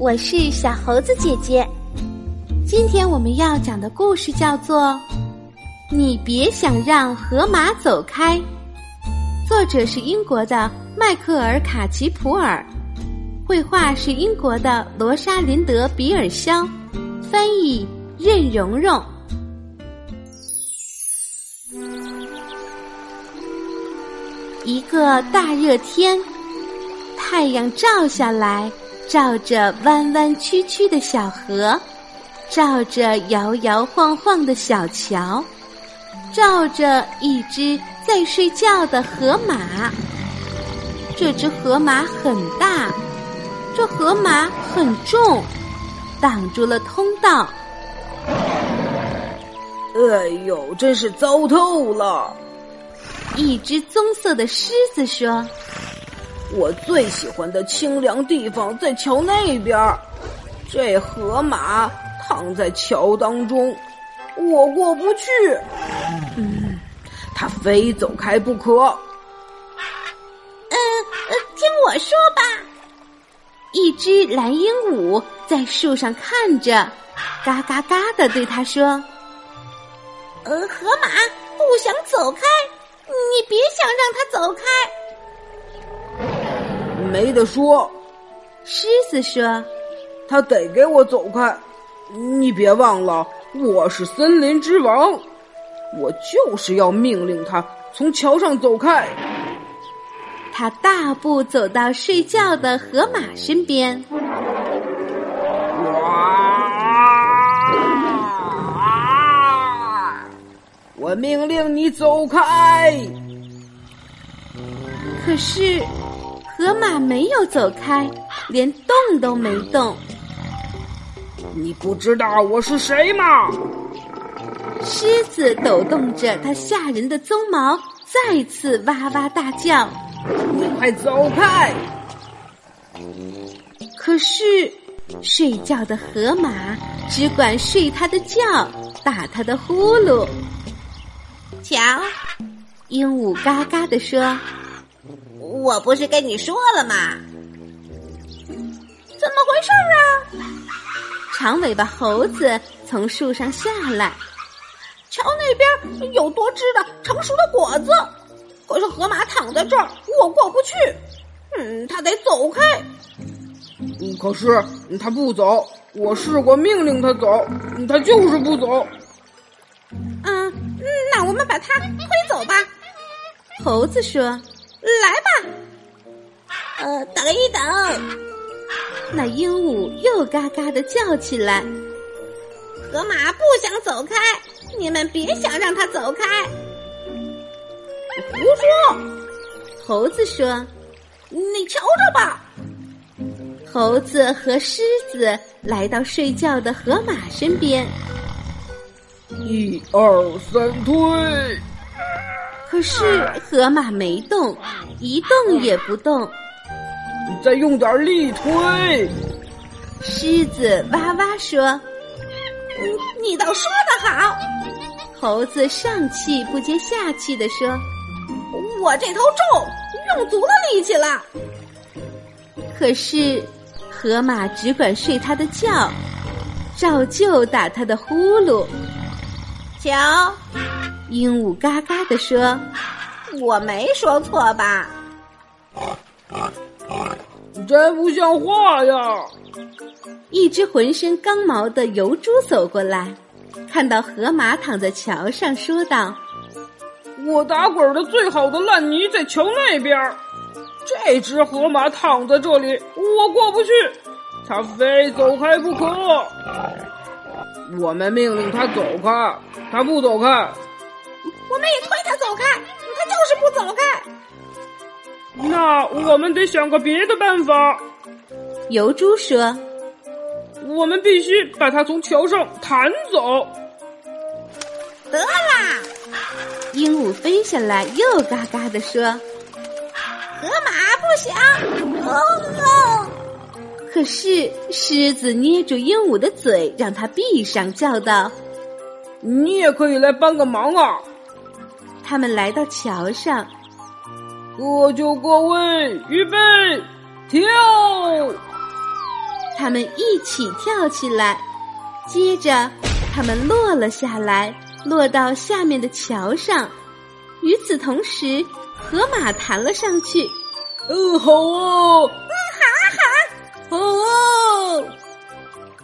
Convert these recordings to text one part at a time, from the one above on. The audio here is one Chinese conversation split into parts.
我是小猴子姐姐。今天我们要讲的故事叫做《你别想让河马走开》，作者是英国的迈克尔·卡奇普尔，绘画是英国的罗莎琳德·比尔肖，翻译任蓉蓉。一个大热天。太阳照下来，照着弯弯曲曲的小河，照着摇摇晃晃的小桥，照着一只在睡觉的河马。这只河马很大，这河马很重，挡住了通道。哎呦，真是糟透了！一只棕色的狮子说。我最喜欢的清凉地方在桥那边这河马躺在桥当中，我过不去。嗯，它非走开不可。嗯呃，听我说吧。一只蓝鹦鹉在树上看着，嘎嘎嘎的对他说：“呃，河马不想走开，你别想让它走开。”没得说，狮子说：“他得给我走开。你别忘了，我是森林之王，我就是要命令他从桥上走开。”他大步走到睡觉的河马身边。哇！我命令你走开。可是。河马没有走开，连动都没动。你不知道我是谁吗？狮子抖动着它吓人的鬃毛，再次哇哇大叫：“你快走开！”可是睡觉的河马只管睡它的觉，打它的呼噜。瞧，鹦鹉嘎嘎地说。我不是跟你说了吗？怎么回事啊？长尾巴猴子从树上下来，瞧那边有多汁的成熟的果子。可是河马躺在这儿，我过不去。嗯，他得走开。嗯，可是他不走。我试过命令他走，他就是不走。嗯，那我们把他推走吧。猴子说。来吧，呃，等一等。那鹦鹉又嘎嘎的叫起来。河马不想走开，你们别想让它走开。胡说！猴子说：“你瞧着吧。”猴子和狮子来到睡觉的河马身边。一二三，推。可是河马没动，一动也不动。再用点力推。狮子哇哇说：“你倒说得好。”猴子上气不接下气的说：“我这头重，用足了力气了。”可是河马只管睡它的觉，照旧打它的呼噜。瞧。鹦鹉嘎嘎地说：“我没说错吧？”真不像话呀！一只浑身刚毛的油猪走过来，看到河马躺在桥上，说道：“我打滚的最好的烂泥在桥那边，这只河马躺在这里，我过不去，它非走开不可。我们命令它走开，它不走开。”我们也推他走开，他就是不走开。那我们得想个别的办法。油猪说：“我们必须把它从桥上弹走。”得啦！鹦鹉飞下来，又嘎嘎的说：“河马不想。”哦可是狮子捏住鹦鹉的嘴，让它闭上，叫道：“你也可以来帮个忙啊！”他们来到桥上，各就各位，预备，跳！他们一起跳起来，接着他们落了下来，落到下面的桥上。与此同时，河马弹了上去。嗯，好哦，嗯，好啊，好啊，好哦。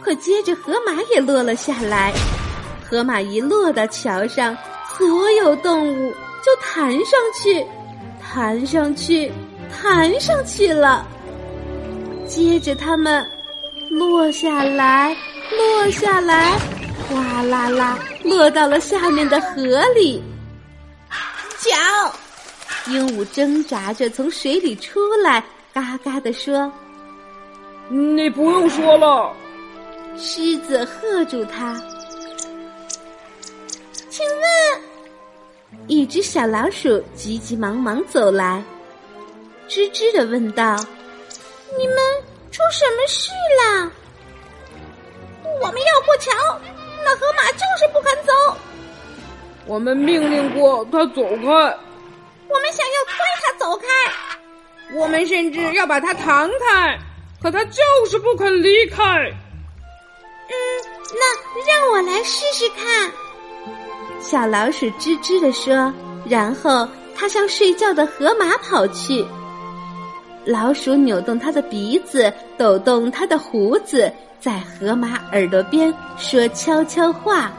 可接着河马也落了下来。河马一落到桥上，所有动物就弹上去，弹上去，弹上去了。接着它们落下来，落下来，哗啦啦，落到了下面的河里。瞧，鹦鹉挣扎着从水里出来，嘎嘎地说：“你不用说了。”狮子喝住它。请问，一只小老鼠急急忙忙走来，吱吱的问道：“你们出什么事了？”我们要过桥，那河马就是不肯走。我们命令过他走开，我们想要推他走开，我们甚至要把他弹开，可他就是不肯离开。嗯，那让我来试试看。小老鼠吱吱地说，然后它向睡觉的河马跑去。老鼠扭动它的鼻子，抖动它的胡子，在河马耳朵边说悄悄话。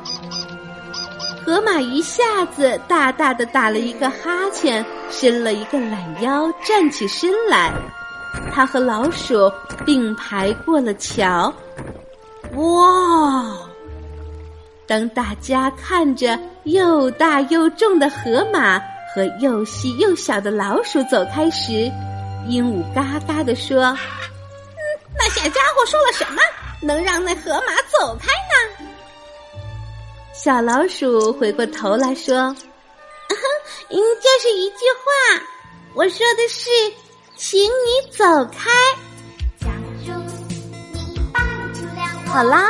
河马一下子大大的打了一个哈欠，伸了一个懒腰，站起身来。它和老鼠并排过了桥。哇！当大家看着又大又重的河马和又细又小的老鼠走开时，鹦鹉嘎嘎地说：“嗯，那小家伙说了什么，能让那河马走开呢？”小老鼠回过头来说：“嗯，就是一句话，我说的是，请你走开。”好啦。